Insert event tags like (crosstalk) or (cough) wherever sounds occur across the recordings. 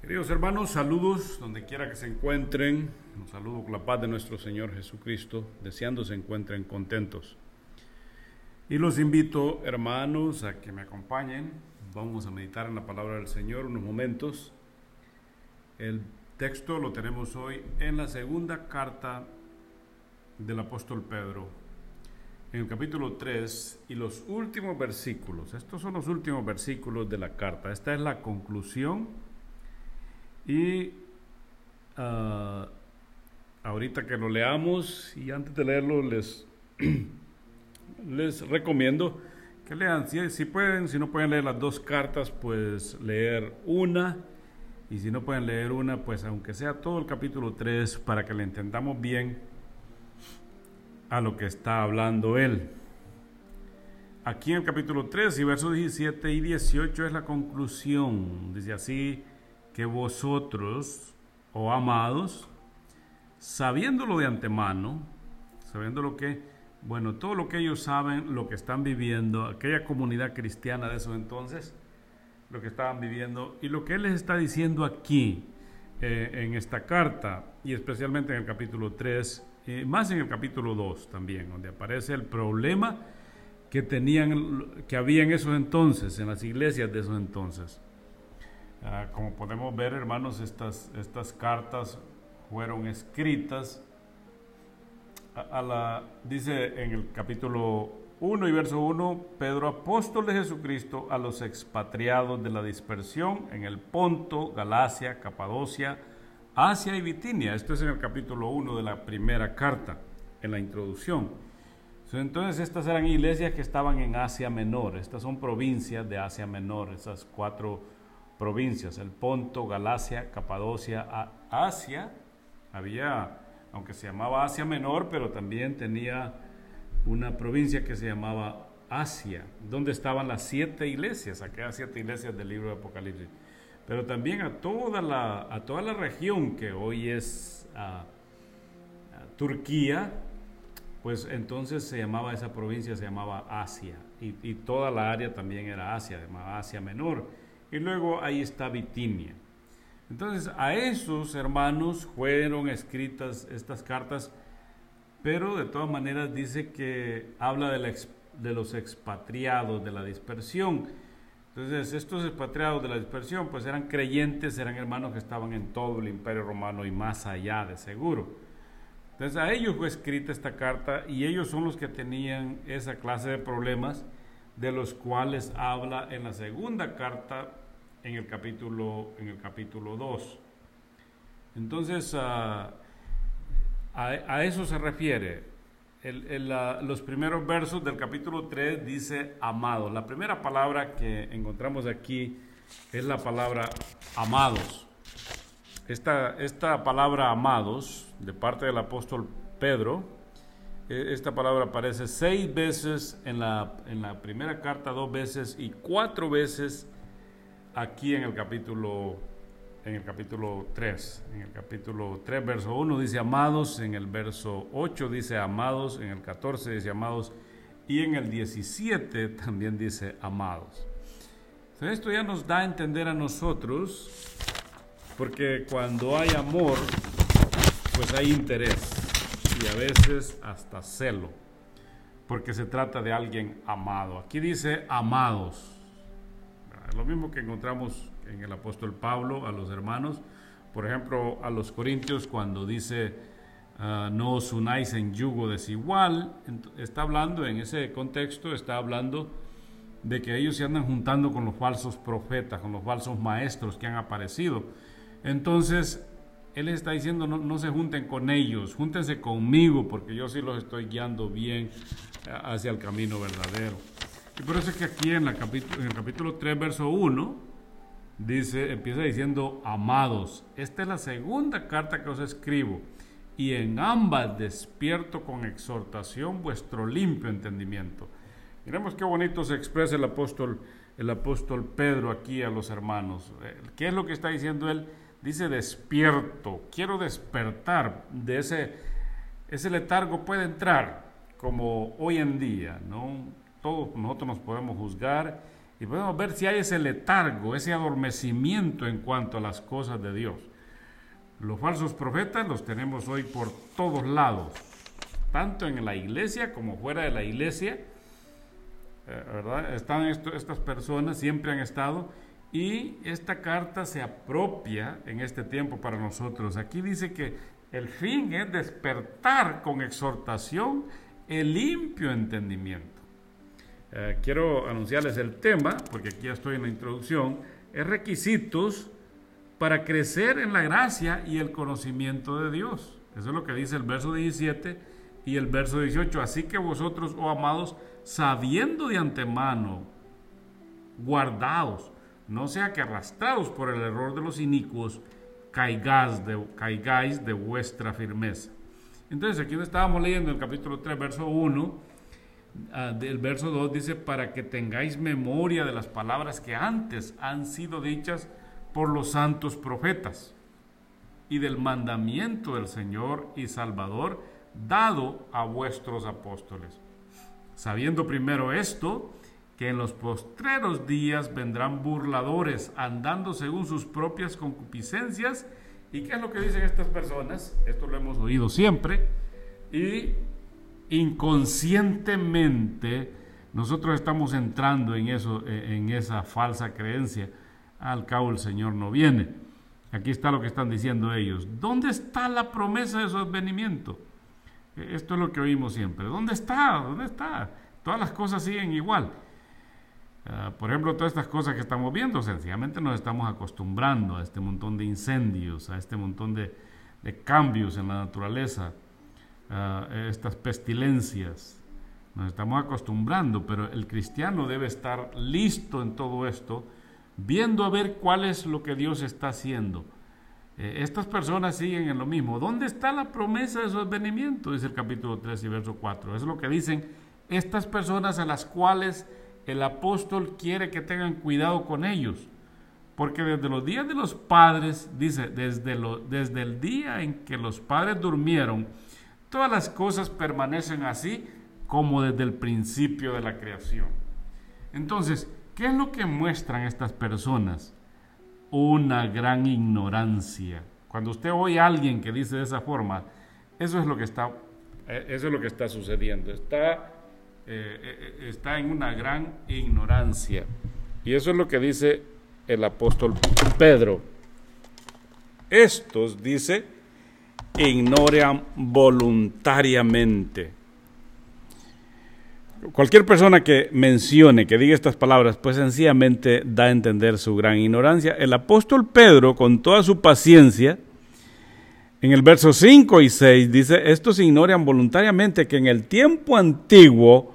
Queridos hermanos, saludos donde quiera que se encuentren. Un saludo con la paz de nuestro Señor Jesucristo, deseando se encuentren contentos. Y los invito, hermanos, a que me acompañen. Vamos a meditar en la palabra del Señor unos momentos. El texto lo tenemos hoy en la segunda carta del apóstol Pedro, en el capítulo 3 y los últimos versículos. Estos son los últimos versículos de la carta. Esta es la conclusión y uh, ahorita que lo leamos y antes de leerlo les, (clears throat) les recomiendo que lean, si, pueden, si no pueden leer las dos cartas, pues leer una. Y si no pueden leer una, pues aunque sea todo el capítulo 3, para que le entendamos bien a lo que está hablando él. Aquí en el capítulo 3 y versos 17 y 18 es la conclusión. Dice así, que vosotros, oh amados, sabiéndolo de antemano, sabiendo lo que, bueno, todo lo que ellos saben, lo que están viviendo, aquella comunidad cristiana de esos entonces, lo que estaban viviendo y lo que él les está diciendo aquí eh, en esta carta y especialmente en el capítulo 3, y más en el capítulo 2 también, donde aparece el problema que tenían, que había en esos entonces, en las iglesias de esos entonces. Ah, como podemos ver, hermanos, estas, estas cartas fueron escritas a, la, dice en el capítulo 1 y verso 1, Pedro, apóstol de Jesucristo, a los expatriados de la dispersión en el Ponto, Galacia, Capadocia, Asia y Bitinia. Esto es en el capítulo 1 de la primera carta, en la introducción. Entonces estas eran iglesias que estaban en Asia Menor, estas son provincias de Asia Menor, esas cuatro provincias, el Ponto, Galacia, Capadocia, Asia. Había, aunque se llamaba Asia Menor, pero también tenía una provincia que se llamaba Asia, donde estaban las siete iglesias, aquellas siete iglesias del libro de Apocalipsis. Pero también a toda la, a toda la región que hoy es Turquía, pues entonces se llamaba esa provincia, se llamaba Asia, y, y toda la área también era Asia, llamaba Asia Menor y luego ahí está Bitinia. Entonces a esos hermanos fueron escritas estas cartas, pero de todas maneras dice que habla de, de los expatriados, de la dispersión. Entonces estos expatriados de la dispersión pues eran creyentes, eran hermanos que estaban en todo el imperio romano y más allá de seguro. Entonces a ellos fue escrita esta carta y ellos son los que tenían esa clase de problemas de los cuales habla en la segunda carta en el capítulo, en el capítulo 2. Entonces, a, a, eso se refiere. Los primeros versos del capítulo 3 dice amado. La primera palabra que encontramos aquí es la palabra amados. Esta, esta palabra amados, de parte del apóstol Pedro, e, esta palabra aparece seis veces en la, en la primera carta, dos veces y cuatro veces aquí en el capítulo en el capítulo 3. En el capítulo 3, verso 1 dice amados, en el verso 8 dice amados, en el 14 dice amados y en el 17 también dice amados. esto ya nos da a entender a nosotros, porque cuando hay amor, pues hay interés y a veces hasta celo, porque se trata de alguien amado. Aquí dice amados lo mismo que encontramos en el apóstol Pablo a los hermanos, por ejemplo, a los corintios cuando dice ah, no os unáis en yugo desigual, está hablando en ese contexto, está hablando de que ellos se andan juntando con los falsos profetas, con los falsos maestros que han aparecido. Entonces, él está diciendo, no, no, se junten con ellos, júntense conmigo, porque yo sí los estoy guiando bien ah, hacia el camino verdadero. Y por eso es que aquí en, el capítulo 3, verso 1, dice, empieza diciendo, amados, esta es la segunda carta que os escribo, y en ambas despierto con exhortación vuestro limpio entendimiento. Miremos qué bonito se expresa el apóstol, el apóstol Pedro aquí a los hermanos. Eh, ¿Qué es lo que está diciendo él? Dice despierto, quiero despertar de ese, ese letargo puede entrar como hoy en día, ¿no? Todos nosotros nos podemos juzgar y podemos ver si hay ese letargo, ese adormecimiento en cuanto a las cosas de Dios. Los falsos profetas los tenemos hoy por todos lados, tanto en la iglesia como fuera de la iglesia. Eh, ¿verdad? Están estas personas, siempre han estado, y esta carta se apropia en este tiempo para nosotros. Aquí dice que el fin es despertar con exhortación el limpio entendimiento. Eh, quiero anunciarles el tema, porque aquí ya estoy en la introducción, es requisitos para crecer en la gracia y el conocimiento de Dios. Eso es lo que dice el verso 17 y el verso 18. Así que vosotros, oh amados, sabiendo de antemano, guardaos, no sea que arrastrados por el error de los inicuos, caigáis de, caigáis de vuestra firmeza. Entonces, aquí estábamos leyendo el capítulo 3, verso 1, ah, del verso 2 dice, para que tengáis memoria de las palabras que antes han sido dichas por los santos profetas y del mandamiento del Señor y Salvador dado a vuestros apóstoles. Sabiendo primero esto, que en los postreros días vendrán burladores andando según sus propias concupiscencias. ¿Y qué es lo que dicen estas personas? Esto lo hemos oído siempre. Y inconscientemente nosotros estamos entrando en eso, en esa falsa creencia al cabo el Señor no viene. Aquí está lo que están diciendo ellos. ¿Dónde está la promesa de su advenimiento? E, esto es lo que oímos siempre. ¿Dónde está? ¿Dónde está? Todas las cosas siguen igual. Ah, por ejemplo, todas estas cosas que estamos viendo, sencillamente nos estamos acostumbrando a este montón de incendios, a este montón de, cambios en la naturaleza, a estas pestilencias. Nos estamos acostumbrando, pero el cristiano debe estar listo en todo esto viendo a ver cuál es lo que Dios está haciendo. Eh, estas personas siguen en lo mismo. ¿Dónde está la promesa de su advenimiento? Dice el capítulo 3 y verso 4. Es lo que dicen estas personas a las cuales el apóstol quiere que tengan cuidado con ellos. Porque desde los días de los padres, dice, desde, lo, desde el día en que los padres durmieron, todas las cosas permanecen así como desde el principio de la creación. Entonces, ¿Qué es lo que muestran estas personas? Una gran ignorancia. Cuando usted oye a alguien que dice de esa forma, eso es lo que está, eh, eso es lo que está sucediendo. Está, eh, eh, está en una gran ignorancia. Y eso es lo que dice el apóstol Pedro. Estos, dice, ignoran voluntariamente Cualquier persona que mencione, que diga estas palabras, pues sencillamente da a entender su gran ignorancia. El apóstol Pedro, con toda su paciencia, en el verso 5 y 6 dice, estos ignoran voluntariamente que en el tiempo antiguo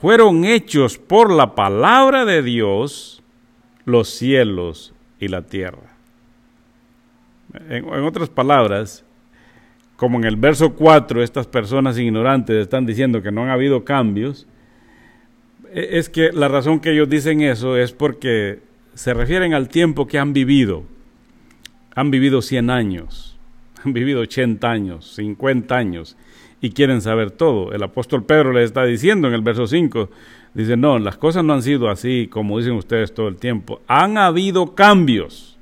fueron hechos por la palabra de Dios los cielos y la tierra. En, en otras palabras, como en el verso 4 estas personas ignorantes están diciendo que no han habido cambios, e, es que la razón que ellos dicen eso es porque se refieren al tiempo que han vivido. Han vivido 100 años, (laughs) han vivido 80 años, 50 años y quieren saber todo. El apóstol Pedro les está diciendo en el verso 5, dice, no, las cosas no han sido así como dicen ustedes todo el tiempo. Han habido cambios.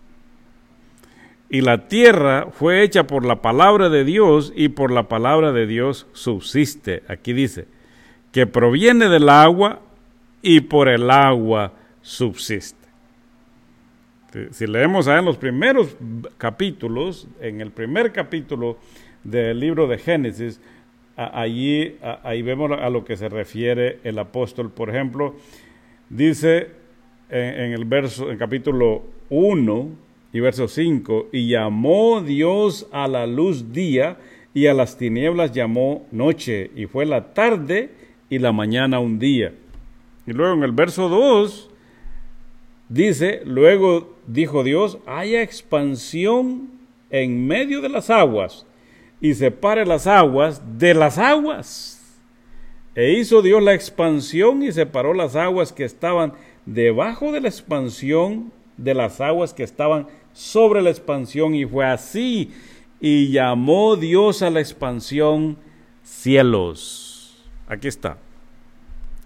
Y la tierra fue hecha por la palabra de Dios y por la palabra de Dios subsiste. Aquí dice, que proviene del agua y por el agua subsiste. Si leemos ahí en los primeros capítulos, en el primer capítulo del libro de Génesis, allí ahí vemos a lo que se refiere el apóstol. Por ejemplo, dice en, el verso, en capítulo 1 y verso 5, y llamó Dios a la luz día y a las tinieblas llamó noche, y fue la tarde y la mañana un día. Y luego en el verso 2 dice, luego dijo Dios, haya expansión en medio de las aguas y separe las aguas de las aguas. E hizo Dios la expansión y separó las aguas que estaban debajo de la expansión de las aguas que estaban sobre la expansión y fue así. Y llamó Dios a la expansión cielos. Aquí está.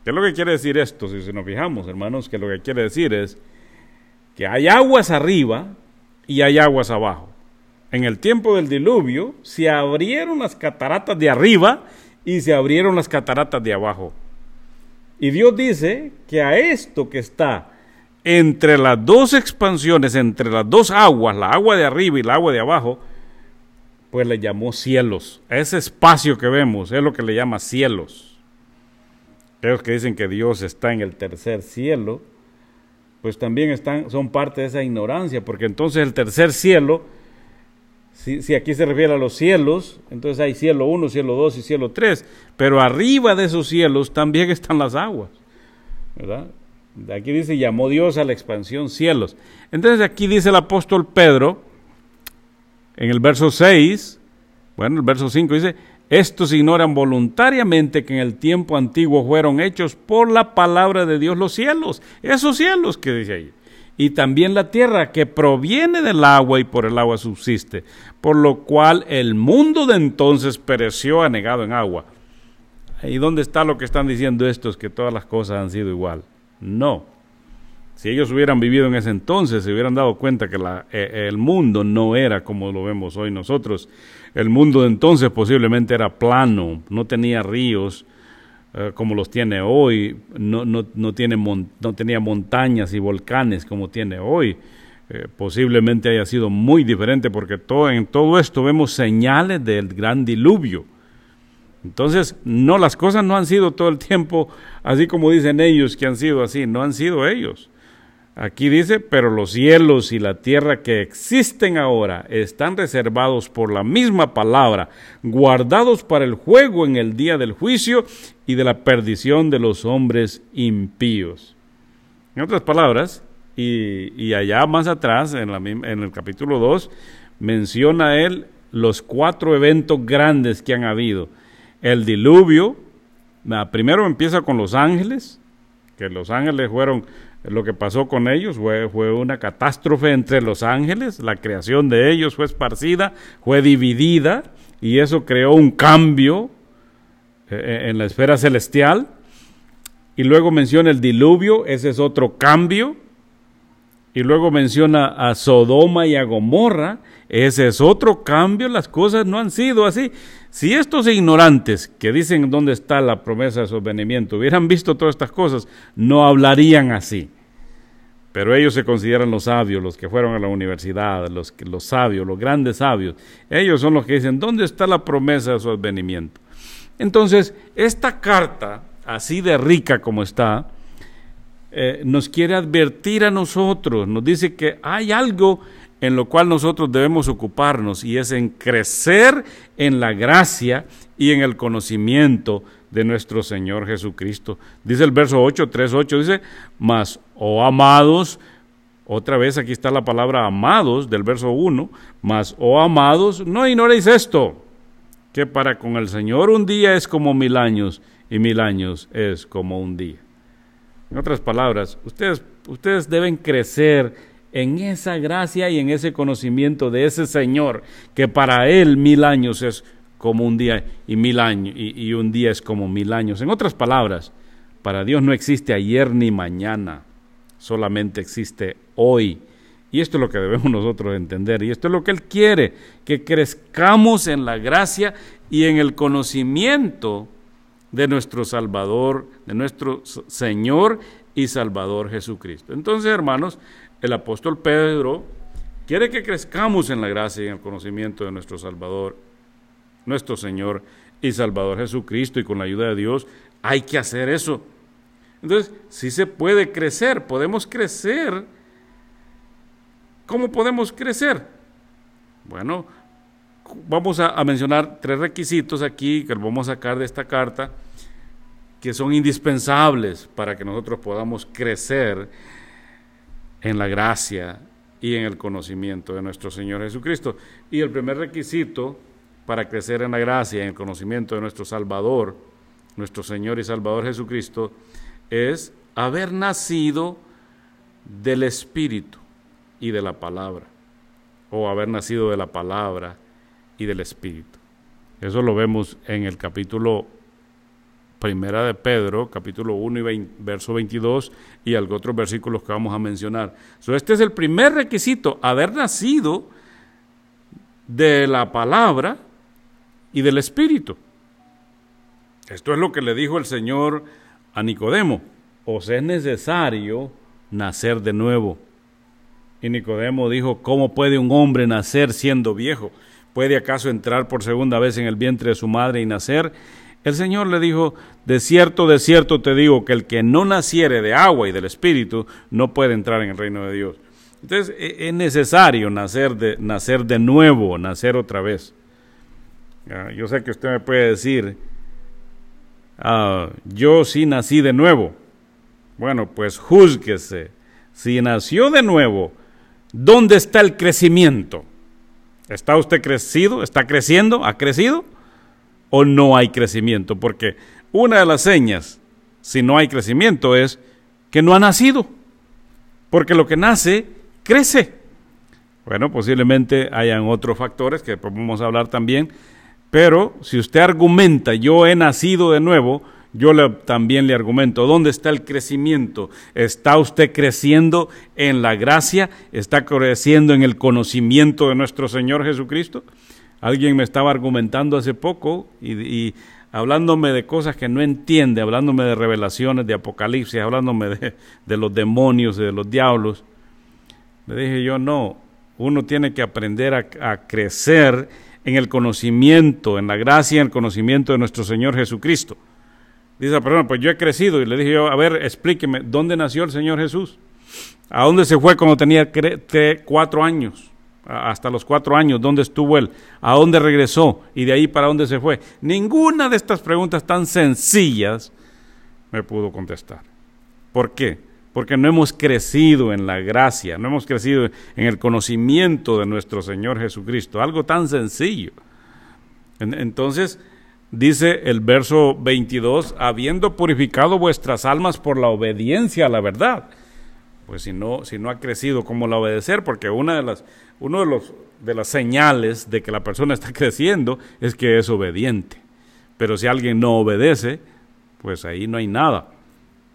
¿Qué es lo que quiere decir esto? Si nos fijamos, hermanos, que lo que quiere decir es que hay aguas arriba y hay aguas abajo. En el tiempo del diluvio se abrieron las cataratas de arriba y se abrieron las cataratas de abajo. Y Dios dice que a esto que está entre las dos expansiones, entre las dos aguas, la agua de arriba y la agua de abajo, pues le llamó cielos. ese espacio que vemos es lo que le llama cielos. Aquellos que dicen que Dios está en el tercer cielo, pues también están, son parte de esa ignorancia, porque entonces el tercer cielo, si, si aquí se refiere a los cielos, entonces hay cielo 1, cielo 2 y cielo 3, pero arriba de esos cielos también están las aguas, ¿verdad? Aquí dice, llamó Dios a la expansión cielos. Entonces aquí dice el apóstol Pedro, en el verso 6, bueno, el verso 5 dice, estos ignoran voluntariamente que en el tiempo antiguo fueron hechos por la palabra de Dios los cielos, esos cielos que dice ahí, y también la tierra que proviene del agua y por el agua subsiste, por lo cual el mundo de entonces pereció anegado en agua. ¿Y dónde está lo que están diciendo estos que todas las cosas han sido igual? No. Si ellos hubieran vivido en ese entonces, se hubieran dado cuenta que eh, el mundo no era como lo vemos hoy nosotros. El mundo de entonces posiblemente era plano, no tenía ríos eh, como los tiene hoy, no, no, no, tiene no tenía montañas y volcanes como tiene hoy. Eh, posiblemente haya sido muy diferente porque todo, en todo esto vemos señales del gran diluvio. Entonces, no, las cosas no han sido todo el tiempo así como dicen ellos que han sido así, no han sido ellos. Aquí dice, pero los cielos y la tierra que existen ahora están reservados por la misma palabra, guardados para el juego en el día del juicio y de la perdición de los hombres impíos. En otras palabras, y, allá más atrás, en, en el capítulo 2, menciona él los cuatro eventos grandes que han habido. El diluvio, primero empieza con los ángeles, que los ángeles fueron lo que pasó con ellos fue, fue, una catástrofe entre los ángeles, la creación de ellos fue esparcida, fue dividida y eso creó un cambio eh, eh, en la esfera celestial. Y luego menciona el diluvio, ese es otro cambio. Y luego menciona a Sodoma y a Gomorra, ese es otro cambio, las cosas no han sido así. Si estos ignorantes que dicen dónde está la promesa de su venimiento hubieran visto todas estas cosas, no hablarían así. Pero ellos se consideran los sabios, los que fueron a la universidad, los, los sabios, los grandes sabios. Ellos son los que dicen, ¿dónde está la promesa de su advenimiento? Entonces, esta carta, así de rica como está, eh, nos quiere advertir a nosotros, nos dice que hay algo en lo cual nosotros debemos ocuparnos y es en crecer en la gracia y en el conocimiento de nuestro Señor Jesucristo. Dice el verso 8, 3, 8, dice, mas, oh amados, otra vez aquí está la palabra amados del verso 1, mas, oh amados, no ignoréis esto, que para con el Señor un día es como mil años y mil años es como un día. En otras palabras, ustedes, ustedes deben crecer en esa gracia y en ese conocimiento de ese Señor, que para Él mil años es como un día y mil años y, un día es como mil años. En otras palabras, para Dios no existe ayer ni mañana, solamente existe hoy. Y esto es lo que debemos nosotros entender. Y esto es lo que Él quiere, que crezcamos en la gracia y en el conocimiento de nuestro Salvador, de nuestro Señor y Salvador Jesucristo. Entonces, hermanos, el apóstol Pedro quiere que crezcamos en la gracia y en el conocimiento de nuestro Salvador, nuestro Señor y Salvador Jesucristo, y con la ayuda de Dios hay que hacer eso. Entonces, si se puede crecer, podemos crecer. ¿Cómo podemos crecer? Bueno, vamos a, mencionar tres requisitos aquí que vamos a sacar de esta carta que son indispensables para que nosotros podamos crecer en la gracia y en el conocimiento de nuestro Señor Jesucristo. Y el primer requisito para crecer en la gracia y en el conocimiento de nuestro Salvador, nuestro Señor y Salvador Jesucristo, es haber nacido del Espíritu y de la palabra, o haber nacido de la palabra y del Espíritu. Eso lo vemos en el capítulo Primera de Pedro, capítulo 1 y verso 22, y algo otros versículos que vamos a mencionar. este es el primer requisito, haber nacido de la palabra y del Espíritu. Esto es lo que le dijo el Señor a Nicodemo. Os es necesario nacer de nuevo. Y Nicodemo dijo, ¿cómo puede un hombre nacer siendo viejo? ¿Puede acaso entrar por segunda vez en el vientre de su madre y nacer? El Señor le dijo, de cierto, de cierto te digo que el que no naciere de agua y del Espíritu no puede entrar en el reino de Dios. Entonces e, es necesario nacer de, nacer de nuevo, nacer otra vez. Yo sé que usted me puede decir, ah, yo sí nací de nuevo. Bueno, pues júzguese. Si nació de nuevo, ¿dónde está el crecimiento? ¿Está usted crecido? ¿Está creciendo? ¿Ha crecido? ¿O no hay crecimiento? Porque una de las señas, si no hay crecimiento, es que no ha nacido. Porque lo que nace, crece. Bueno, posiblemente hayan otros factores que podemos hablar también, pero si usted argumenta, yo he nacido de nuevo, yo le, también le argumento, ¿dónde está el crecimiento? ¿Está usted creciendo en la gracia? ¿Está creciendo en el conocimiento de nuestro Señor Jesucristo? Alguien me estaba argumentando hace poco y, hablándome de cosas que no entiende, hablándome de revelaciones, de apocalipsis, hablándome de, los demonios, de los diablos. Le dije yo, no, uno tiene que aprender a, a crecer en el conocimiento, en la gracia en el conocimiento de nuestro Señor Jesucristo. Dice la persona, pues yo he crecido. Y le dije yo, a ver, explíqueme, ¿dónde nació el Señor Jesús? ¿A dónde se fue cuando tenía cuatro años? Hasta los cuatro años, ¿dónde estuvo él? ¿A dónde regresó? Y de ahí para dónde se fue. Ninguna de estas preguntas tan sencillas me pudo contestar. ¿Por qué? Porque no hemos crecido en la gracia, no hemos crecido en el conocimiento de nuestro Señor Jesucristo. Algo tan sencillo. Entonces, Dice el verso 22, habiendo purificado vuestras almas por la obediencia a la verdad. Pues si no, si no ha crecido, ¿cómo la obedecer? Porque una de las, uno de, los, de las señales de que la persona está (laughs) creciendo es que es obediente. Pero si alguien no obedece, pues ahí no hay nada.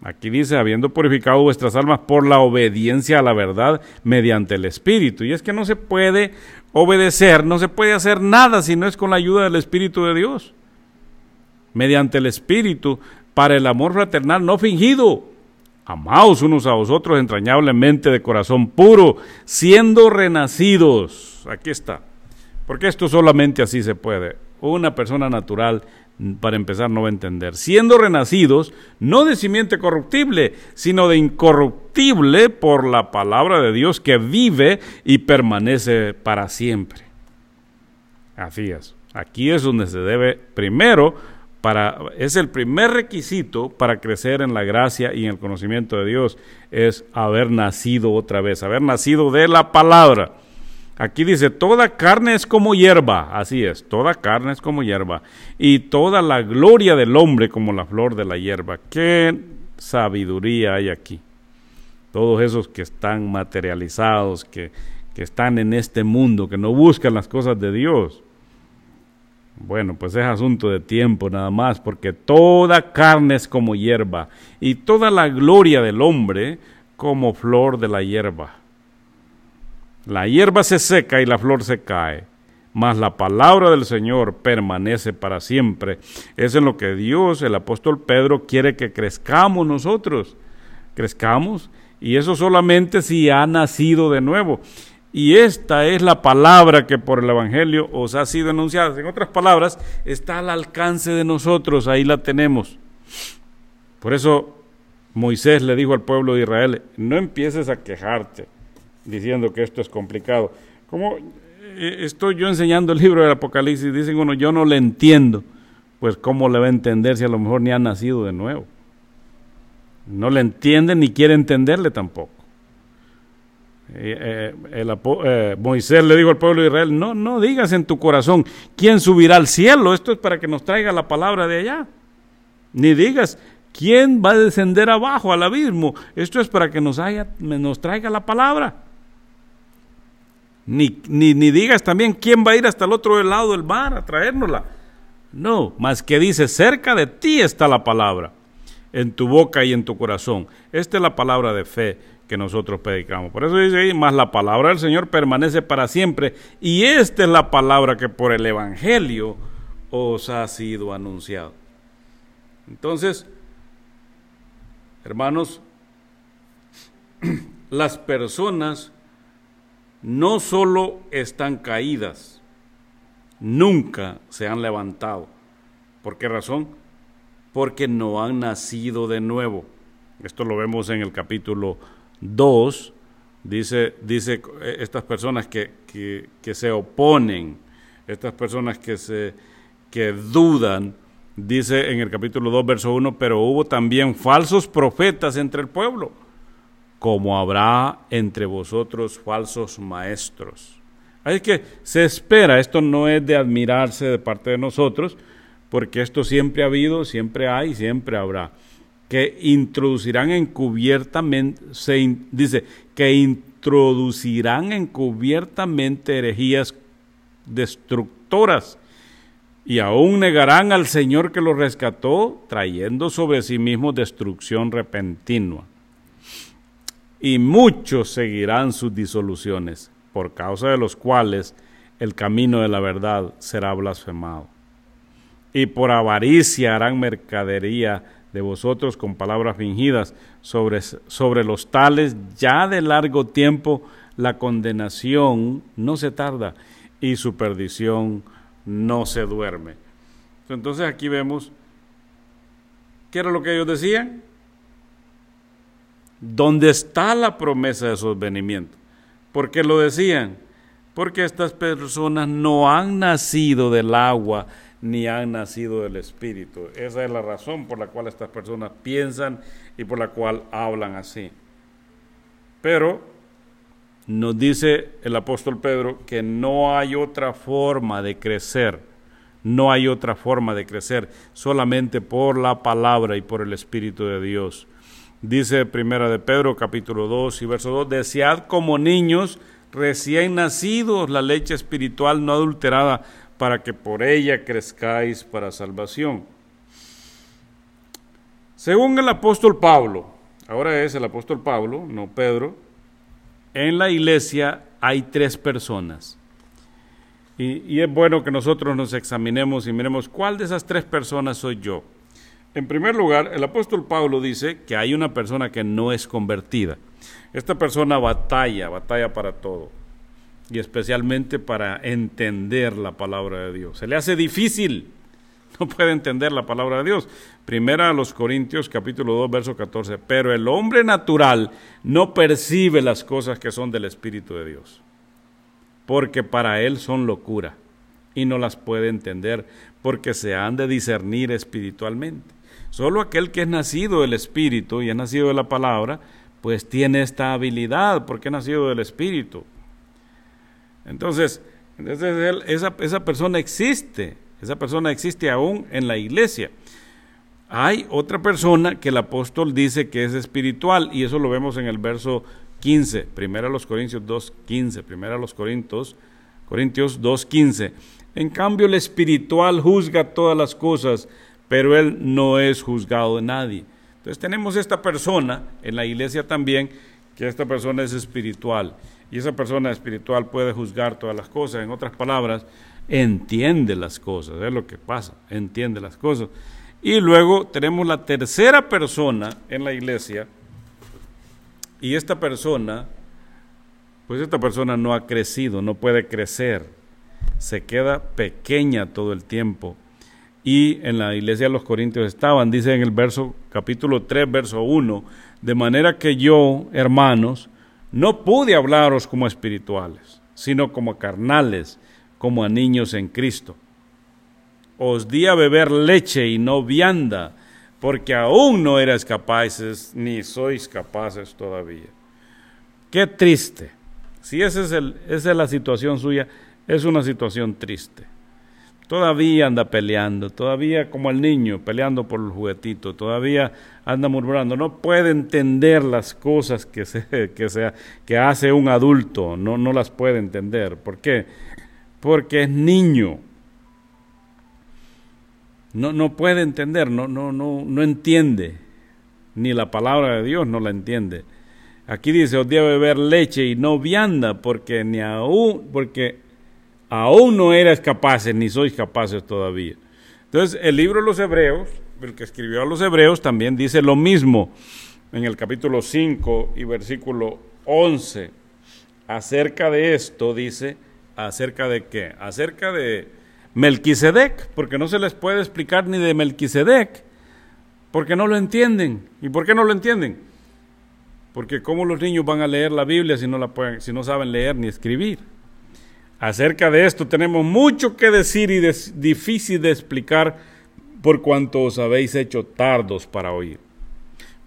Aquí dice, habiendo purificado vuestras almas por la obediencia a la verdad mediante el Espíritu. Y es que no se puede obedecer, no se puede hacer nada si no es con la ayuda del Espíritu de Dios mediante el Espíritu para el amor fraternal no fingido. Amaos unos a vosotros entrañablemente de corazón puro, siendo renacidos. Aquí está. Porque esto solamente así se puede. Una persona natural, para empezar, no va a entender. Siendo renacidos, no de simiente corruptible, sino de incorruptible por la palabra de Dios que vive y permanece para siempre. Así es. Aquí es donde se debe primero es el primer requisito para crecer en la gracia y en el conocimiento de Dios, es haber nacido otra vez, haber nacido de la palabra. Aquí dice, toda carne es como hierba, así es, toda carne es como hierba, y toda la gloria del hombre como la flor de la hierba. ¿Qué sabiduría hay aquí? Todos esos que están materializados, que, que están en este mundo, que no buscan las cosas de Dios bueno, pues es asunto de tiempo nada más, porque toda carne es como hierba, y toda la gloria del hombre como flor de la hierba. La hierba se seca y la flor se cae, mas la palabra del Señor permanece para siempre. Es lo que Dios, el apóstol Pedro, quiere que crezcamos nosotros. Crezcamos, y eso solamente si ha nacido de nuevo. Y esta es la palabra que por el Evangelio os ha sido anunciada. En otras palabras, está al alcance de nosotros, ahí la tenemos. Por eso Moisés le dijo al pueblo de Israel, no empieces a quejarte diciendo que esto es complicado. Como eh, estoy yo enseñando el libro del Apocalipsis, dicen uno, yo no le entiendo. Pues cómo le va a entender si a lo mejor ni ha nacido de nuevo. No le entiende ni quiere entenderle tampoco. Eh, el, eh, Moisés le dijo al pueblo de Israel, no, no digas en tu corazón, ¿quién subirá al cielo? Esto es para que nos traiga la palabra de allá. Ni digas, ¿quién va a descender abajo al abismo? Esto es para que nos, haya, nos traiga la palabra. Ni, ni, ni digas también, ¿quién va a ir hasta el otro lado del mar a traérnosla? No, más que dice, cerca de ti está la palabra, en tu boca y en tu corazón. Esta es la palabra de fe que nosotros predicamos. Por eso dice ahí, más la palabra del Señor permanece para siempre. Y esta es la palabra que por el Evangelio os ha sido anunciado. Entonces, hermanos, (clears throat) las personas no solo están caídas, nunca se han levantado. ¿Por qué razón? Porque no han nacido de nuevo. Esto lo vemos en el capítulo 2. Dice, dice eh, estas personas que, que, se oponen, estas personas que, se, que dudan, dice en el capítulo 2, verso 1, pero hubo también falsos profetas entre el pueblo, como habrá entre vosotros falsos maestros Así que se espera, esto no es de admirarse de parte de nosotros, porque esto siempre ha habido, siempre hay, siempre habrá, que introducirán encubiertamente, se dice, que introducirán encubiertamente herejías destructoras y aún negarán al Señor que los rescató, trayendo sobre sí mismos destrucción repentina. Y muchos seguirán sus disoluciones por causa de los cuales el camino de la verdad será blasfemado. Y por avaricia harán mercadería de vosotros con palabras fingidas sobre, sobre los tales ya de largo tiempo la condenación no se tarda y su perdición no se duerme. Entonces aquí vemos, ¿qué era lo que ellos decían? ¿Dónde está la promesa de su advenimiento? ¿Por qué lo decían? Porque estas personas no han nacido del agua ni han nacido del Espíritu. Esa es la razón por la cual estas personas piensan y por la cual hablan así. Pero nos dice el apóstol Pedro que no hay otra forma de crecer, no hay otra forma de crecer, solamente por la palabra y por el Espíritu de Dios. Dice Primera de Pedro, capítulo 2 y verso 2, desead como niños recién nacidos la leche espiritual no adulterada, para que por ella crezcáis para salvación. Según el apóstol Pablo, ahora es el apóstol Pablo, no Pedro, en la iglesia hay tres personas. Y, es bueno que nosotros nos examinemos y miremos cuál de esas tres personas soy yo. En primer lugar, el apóstol Pablo dice que hay una persona que no es convertida. Esta persona batalla, batalla para todo, y especialmente para entender la palabra de Dios. Se le hace difícil, (laughs) no puede entender la palabra de Dios. Primera a los Corintios capítulo 2 verso 14, pero el hombre natural no percibe las cosas que son del Espíritu de Dios, porque para él son locura y no las puede entender porque se han de discernir espiritualmente. Solo aquel que es nacido del Espíritu y ha nacido de la palabra, pues tiene esta habilidad porque ha nacido del Espíritu. Entonces, esa, esa persona existe, esa persona existe aún en la iglesia. Hay otra persona que el apóstol dice que es espiritual y eso lo vemos en el verso 15, primero los Corintios 2.15, primero a los Corintios, Corintios 2.15. En cambio, el espiritual juzga todas las cosas, pero él no es juzgado de nadie. Entonces tenemos esta persona en la iglesia también, que esta persona es espiritual. Y esa persona espiritual puede juzgar todas las cosas. En otras palabras, entiende las cosas, es lo que pasa, entiende las cosas. Y luego tenemos la tercera persona en la iglesia, y esta persona, pues esta persona no ha crecido, no puede crecer, se queda pequeña todo el tiempo. Y en la iglesia de los Corintios estaban, dice en el verso capítulo 3, verso 1, de manera que yo, hermanos, no pude hablaros como espirituales, sino como carnales, como a niños en Cristo. Os di a beber leche y no vianda, porque aún no erais capaces, ni sois capaces todavía. Qué triste. Si es, el, esa es la situación suya, es una situación triste. Todavía anda peleando, todavía como el niño peleando por el juguetito, todavía anda murmurando, no puede entender las cosas que, se, (laughs) que, que hace un adulto, no, no las puede entender. ¿Por qué? Porque es niño. no, no puede entender, no, no, no, no entiende, ni la palabra de Dios no la entiende. Aquí dice, os debe beber leche y no vianda, porque ni aún, porque aún no eres capaces, ni sois capaces todavía. Entonces, el libro de los Hebreos, el que escribió a los Hebreos, también dice lo mismo en el capítulo 5 y versículo 11. Acerca de esto, dice, acerca de qué? Acerca de Melquisedec, porque no se les puede explicar ni de Melquisedec, porque no lo entienden. ¿Y por qué no lo entienden? Porque cómo los niños van a leer la Biblia si no la pueden, si no saben leer ni escribir. Acerca de esto tenemos mucho que decir y es difícil de explicar por cuanto os habéis hecho tardos para oír.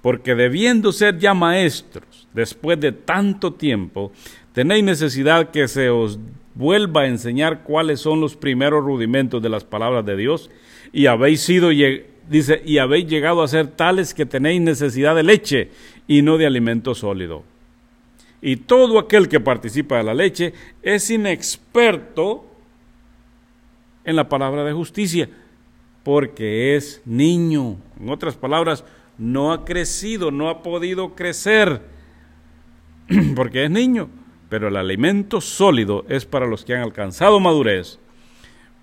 Porque debiendo ser ya maestros, después de tanto tiempo, tenéis necesidad que se os vuelva a enseñar cuáles son los primeros rudimentos de las palabras de Dios y habéis sido dice y habéis llegado a ser tales que tenéis necesidad de leche y no de alimento sólido. Y todo aquel que participa de la leche es inexperto en la palabra de justicia, porque es niño. En otras palabras, no ha crecido, no ha podido crecer, (clears throat) porque es niño. Pero el alimento sólido es para los que han alcanzado madurez,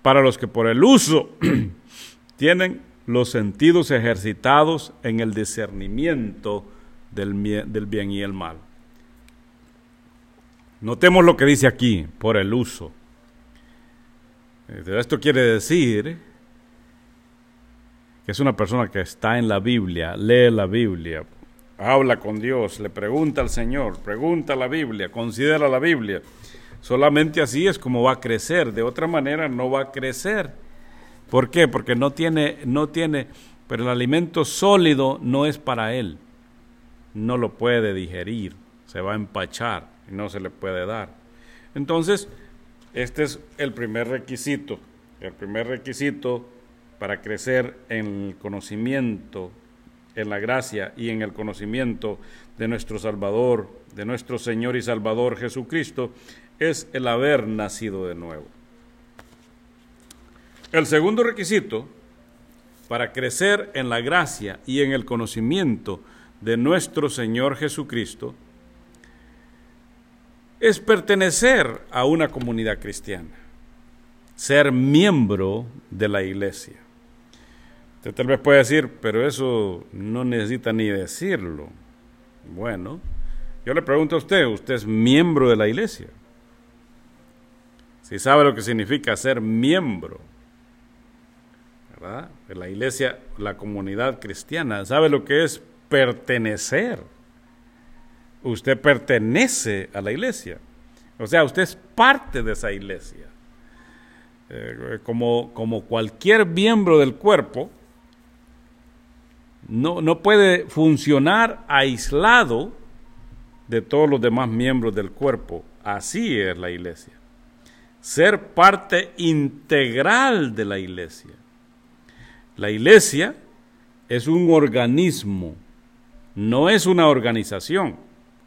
para los que por el uso (clears throat) tienen los sentidos ejercitados en el discernimiento del, bien y el mal. Notemos lo que dice aquí, por el uso. Esto quiere decir que es una persona que está en la Biblia, lee la Biblia, habla con Dios, le pregunta al Señor, pregunta la Biblia, considera la Biblia. Solamente así es como va a crecer, de otra manera no va a crecer. ¿Por qué? Porque no tiene, no tiene, pero el alimento sólido no es para él. No lo puede digerir, se va a empachar no se le puede dar. Entonces, este es el primer requisito. El primer requisito para crecer en el conocimiento, en la gracia y en el conocimiento de nuestro Salvador, de nuestro Señor y Salvador Jesucristo, es el haber nacido de nuevo. El segundo requisito para crecer en la gracia y en el conocimiento de nuestro Señor Jesucristo es pertenecer a una comunidad cristiana, ser miembro de la iglesia. Usted tal vez puede decir, pero eso no necesita ni decirlo. Bueno, yo le pregunto a usted, ¿usted es miembro de la iglesia? Si sabe lo que significa ser miembro, ¿verdad? De la iglesia, la comunidad cristiana, ¿sabe lo que es pertenecer? Usted pertenece a la iglesia. O sea, usted es parte de esa iglesia. Eh, como, como cualquier miembro del cuerpo, no, no puede funcionar aislado de todos los demás miembros del cuerpo. Así es la iglesia. Ser parte integral de la iglesia. La iglesia es un organismo, no es una organización.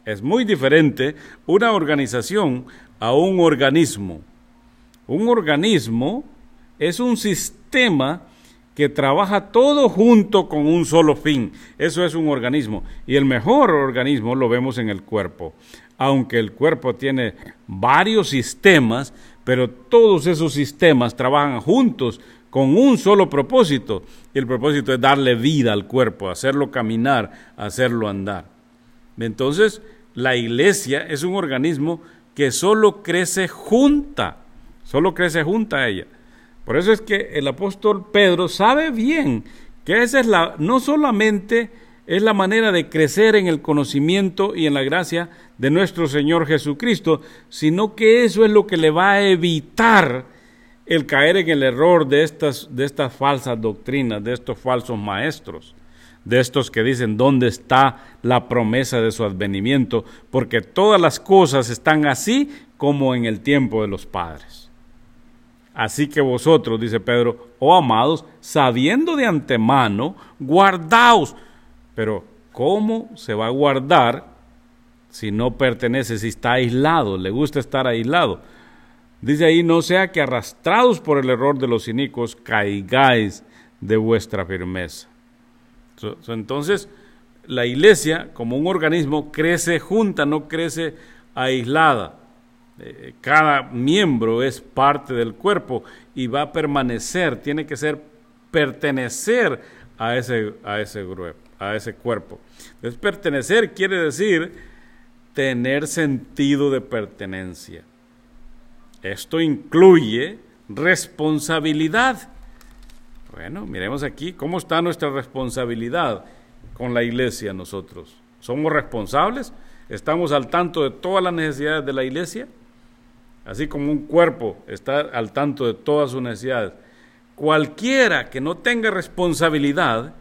Es muy diferente una organización a un organismo. Un organismo es un sistema que trabaja todo junto con un solo fin. Eso es un organismo. Y el mejor organismo lo vemos en el cuerpo. Aunque el cuerpo tiene varios sistemas, pero todos esos sistemas trabajan juntos con un solo propósito. Y el propósito es darle vida al cuerpo, hacerlo caminar, hacerlo andar. Entonces, la iglesia es un organismo que solo crece junta, solo crece junta a ella. Por eso es que el apóstol Pedro sabe bien que esa es la, no solamente es la manera de crecer en el conocimiento y en la gracia de nuestro Señor Jesucristo, sino que eso es lo que le va a evitar el caer en el error de estas, de estas falsas doctrinas, de estos falsos maestros de estos que dicen dónde está la promesa de su advenimiento, porque todas las cosas están así como en el tiempo de los padres. Así que vosotros, dice Pedro, oh amados, sabiendo de antemano, guardaos. Pero ¿cómo se va a guardar si no pertenece, si está aislado, le gusta estar aislado? Dice ahí, no sea que arrastrados por el error de los inicuos caigáis de vuestra firmeza. Entonces, la iglesia como un organismo crece junta, no crece aislada. Eh, cada miembro es parte del cuerpo y va a permanecer, tiene que ser pertenecer a ese, a ese, a ese cuerpo. Entonces, pertenecer quiere decir tener sentido de pertenencia. Esto incluye responsabilidad. Bueno, miremos aquí cómo está nuestra responsabilidad con la iglesia nosotros. ¿Somos responsables? ¿Estamos al tanto de todas las necesidades de la iglesia? Así como un cuerpo está al tanto de todas sus necesidades. Cualquiera que no tenga responsabilidad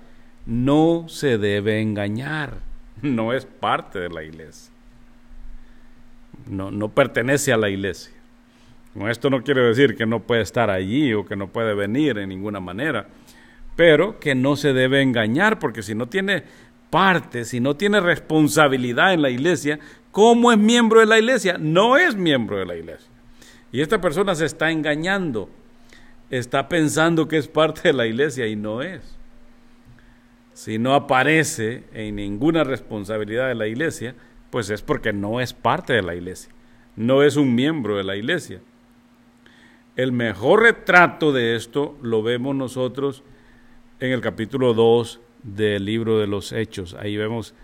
no se debe engañar. No es parte de la iglesia. No, no pertenece a la iglesia. Esto no quiere decir que no puede estar allí o que no puede venir en ninguna manera, pero que no se debe engañar, porque si no tiene parte, si no tiene responsabilidad en la iglesia, ¿cómo es miembro de la iglesia? No es miembro de la iglesia. Y esta persona se está engañando, está pensando que es parte de la iglesia y no es. Si no aparece en ninguna responsabilidad de la iglesia, pues es porque no es parte de la iglesia, no es un miembro de la iglesia. El mejor retrato de esto lo vemos nosotros en el capítulo 2 del libro de los Hechos. Ahí vemos,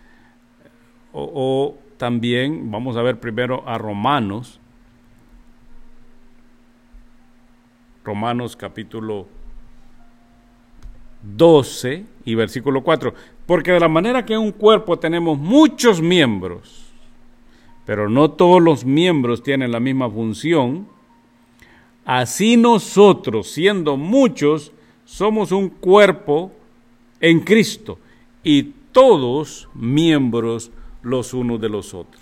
o, también vamos a ver primero a Romanos, Romanos capítulo 12 y versículo 4. Porque de la manera que en un cuerpo tenemos muchos miembros, pero no todos los miembros tienen la misma función, Así nosotros, siendo muchos, somos un cuerpo en Cristo y todos miembros los unos de los otros.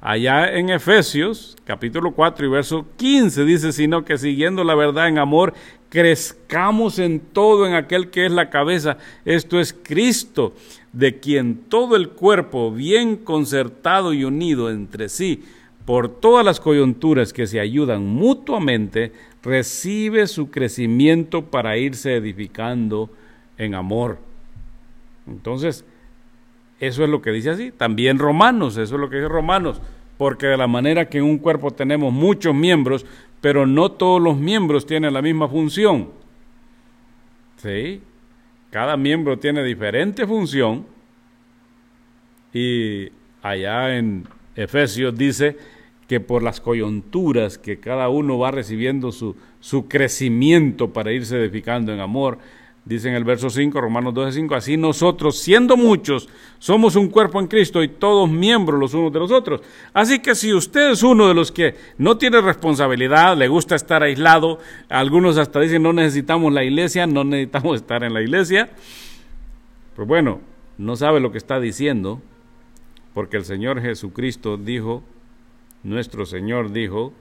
Allá en Efesios capítulo 4 y verso 15 dice, sino que siguiendo la verdad en amor, crezcamos en todo en aquel que es la cabeza, esto es Cristo, de quien todo el cuerpo, bien concertado y unido entre sí, por todas las coyunturas que se ayudan mutuamente, recibe su crecimiento para irse edificando en amor. Entonces, eso es lo que dice así. También Romanos, eso es lo que dice Romanos, porque de la manera que en un cuerpo tenemos muchos miembros, pero no todos los miembros tienen la misma función. ¿Sí? Cada miembro tiene diferente función y allá en Efesios dice que por las coyunturas que cada uno va recibiendo su, su crecimiento para irse edificando en amor, dice en el verso 5, Romanos 12, 5, así nosotros, siendo muchos, somos un cuerpo en Cristo y todos miembros los unos de los otros. Así que si usted es uno de los que no tiene responsabilidad, le gusta estar aislado, algunos hasta dicen no necesitamos la iglesia, no necesitamos estar en la iglesia, pues bueno, no sabe lo que está diciendo, porque el Señor Jesucristo dijo, nuestro Señor dijo,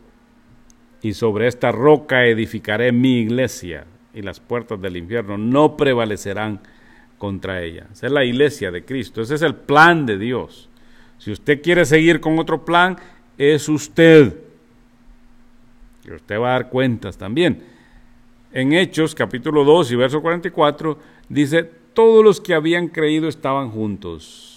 y sobre esta roca edificaré mi iglesia, y las puertas del infierno no prevalecerán contra ella. Esa es la iglesia de Cristo, ese es el plan de Dios. Si usted quiere seguir con otro plan, es usted. Y usted va a dar cuentas también. En Hechos capítulo 2 y verso 44 dice, todos los que habían creído estaban juntos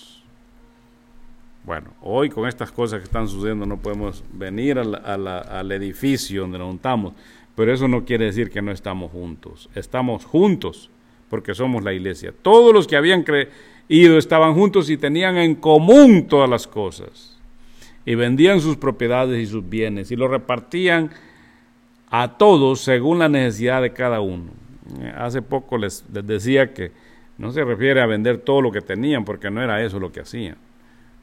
bueno, hoy con estas cosas que están sucediendo no podemos venir al edificio donde nos juntamos, pero eso no quiere decir que no estamos juntos. Estamos juntos porque somos la iglesia. Todos los que habían creído estaban juntos y tenían en común todas las cosas. Y vendían sus propiedades y sus bienes y lo repartían a todos según la necesidad de cada uno. Hace poco les decía que no se refiere a vender todo lo que tenían porque no era eso lo que hacían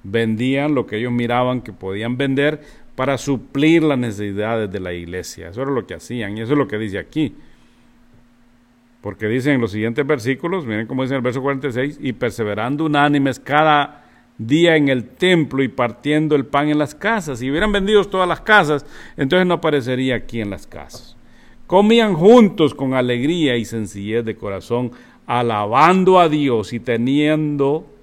vendían lo que ellos miraban que podían vender para suplir las necesidades de la iglesia. Eso era lo que hacían y eso es lo que dice aquí. Porque dice en los siguientes versículos, miren cómo dice en el verso 46, y perseverando unánimes cada día en el templo y partiendo el pan en las casas. Si hubieran vendido todas las casas, entonces no aparecería aquí en las casas. Comían juntos con alegría y sencillez de corazón, alabando a Dios y teniendo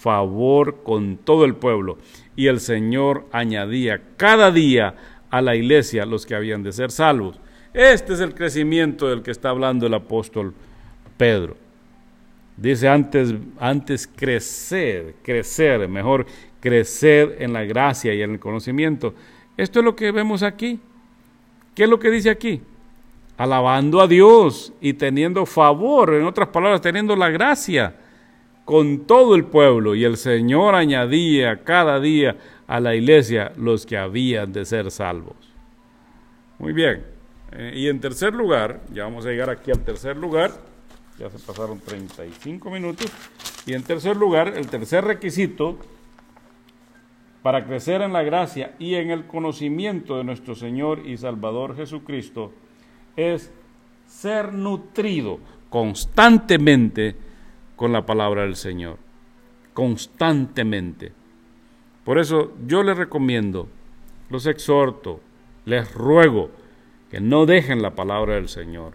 favor con todo el pueblo. Y el Señor añadía cada día a la iglesia los que habían de ser salvos. Este es el crecimiento del que está hablando el apóstol Pedro. Dice antes, antes crecer, crecer, mejor crecer en la gracia y en el conocimiento. Esto es lo que vemos aquí. ¿Qué es lo que dice aquí? Alabando a Dios y teniendo favor, en otras palabras, teniendo la gracia con todo el pueblo. Y el Señor añadía cada día a la iglesia los que habían de ser salvos. Muy bien. Eh, y en tercer lugar, ya vamos a llegar aquí al tercer lugar, ya se pasaron 35 minutos. Y en tercer lugar, el tercer requisito para crecer en la gracia y en el conocimiento de nuestro Señor y Salvador Jesucristo es ser nutrido constantemente con la palabra del Señor. Constantemente. Por eso yo les recomiendo, los exhorto, les ruego que no dejen la palabra del Señor.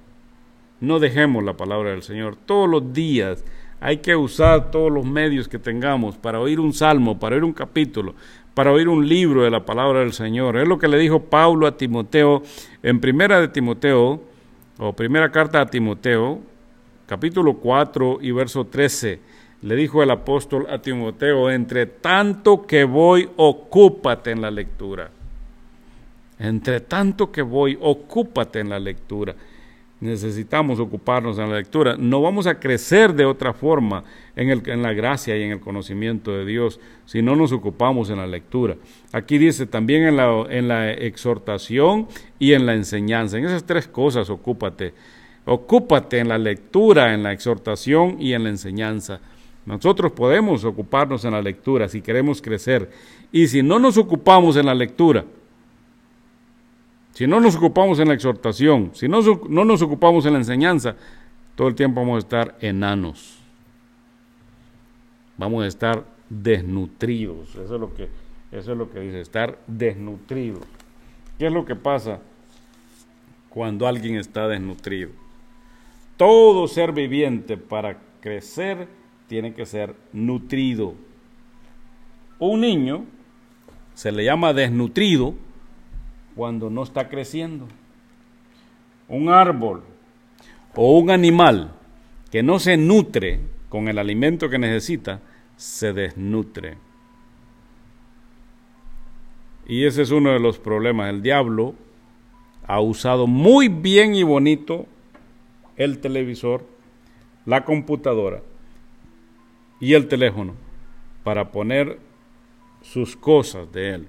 No dejemos la palabra del Señor. Todos los días hay que usar todos los medios que tengamos para oír un salmo, para oír un capítulo, para oír un libro de la palabra del Señor. Es lo que le dijo Pablo a Timoteo en primera de Timoteo, o primera carta a Timoteo, capítulo 4 y verso 13. Le dijo el apóstol a Timoteo, entre tanto que voy, ocúpate en la lectura. Entre tanto que voy, ocúpate en la lectura necesitamos ocuparnos en la lectura. No vamos a crecer de otra forma en, el, en, la gracia y en el conocimiento de Dios si no nos ocupamos en la lectura. Aquí dice también en la, en la exhortación y en la enseñanza. En esas tres cosas ocúpate. Ocúpate en la lectura, en la exhortación y en la enseñanza. Nosotros podemos ocuparnos en la lectura si queremos crecer. Y si no nos ocupamos en la lectura, si no nos ocupamos en la exhortación, si no, no nos ocupamos en la enseñanza, todo el tiempo vamos a estar enanos. Vamos a estar desnutridos. Eso es lo que, eso es lo que dice, estar desnutridos. ¿Qué es lo que pasa cuando alguien está desnutrido? Todo ser viviente para crecer tiene que ser nutrido. Un niño se le llama desnutrido cuando no está creciendo. Un árbol o un animal que no se nutre con el alimento que necesita, se desnutre. Y ese es uno de los problemas. El diablo ha usado muy bien y bonito el televisor, la computadora y el teléfono para poner sus cosas de él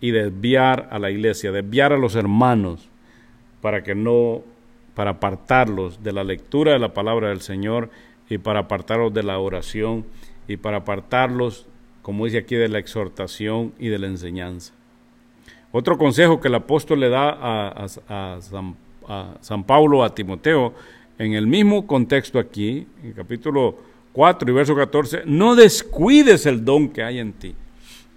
y desviar a la iglesia, desviar a los hermanos para que no, para apartarlos de la lectura de la palabra del Señor y para apartarlos de la oración y para apartarlos, como dice aquí, de la exhortación y de la enseñanza. Otro consejo que el apóstol le da a, San, a San Pablo, a Timoteo, en el mismo contexto aquí, en capítulo 4 y verso 14, no descuides el don que hay en ti.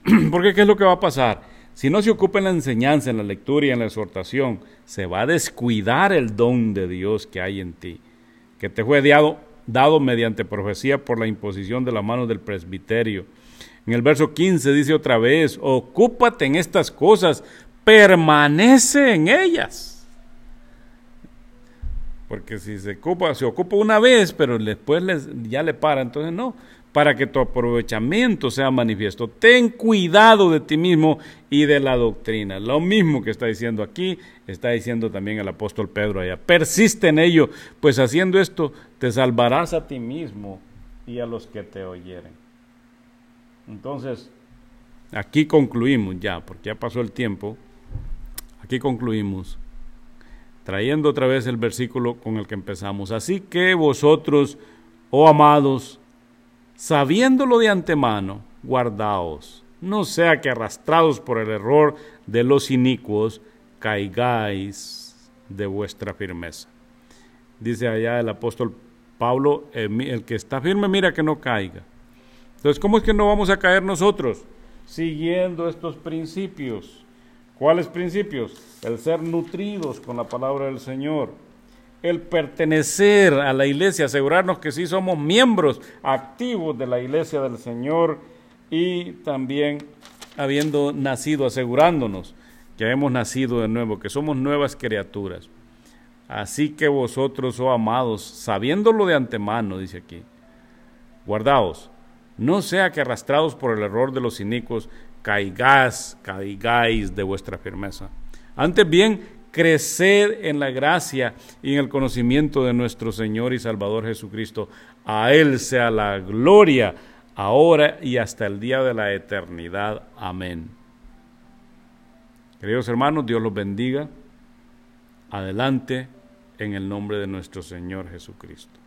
(clears throat) Porque ¿qué es lo que va a pasar? Si no se ocupa en la enseñanza, en la lectura y en la exhortación, se va a descuidar el don de Dios que hay en ti, que te fue dado, dado mediante profecía por la imposición de la mano del presbiterio. En el verso 15 dice otra vez, ocúpate en estas cosas, permanece en ellas. Porque si se ocupa, se ocupa una vez, pero después les, ya le para, entonces no, para que tu aprovechamiento sea manifiesto. Ten cuidado de ti mismo y de la doctrina. Lo mismo que está diciendo aquí, está diciendo también el apóstol Pedro allá. Persiste en ello, pues haciendo esto te salvarás a ti mismo y a los que te oyeren. Entonces, aquí concluimos ya, porque ya pasó el tiempo. Aquí concluimos trayendo otra vez el versículo con el que empezamos. Así que vosotros, oh amados, sabiéndolo de antemano, guardaos, no sea que arrastrados por el error de los inicuos, caigáis de vuestra firmeza. Dice allá el apóstol Pablo, el que está firme, mira que no caiga. Entonces, ¿cómo es que no vamos a caer nosotros? Siguiendo estos principios. ¿Cuáles principios? El ser nutridos con la palabra del Señor el pertenecer a la iglesia, asegurarnos que sí somos miembros activos de la iglesia del Señor y también habiendo nacido, asegurándonos que hemos nacido de nuevo, que somos nuevas criaturas. Así que vosotros, oh amados, sabiéndolo de antemano, dice aquí, guardaos, no sea que arrastrados por el error de los inicuos, caigáis, caigáis de vuestra firmeza. Antes bien, creced en la gracia y en el conocimiento de nuestro Señor y Salvador Jesucristo. A Él sea la gloria, ahora y hasta el día de la eternidad. Amén. Queridos hermanos, Dios los bendiga. Adelante en el nombre de nuestro Señor Jesucristo.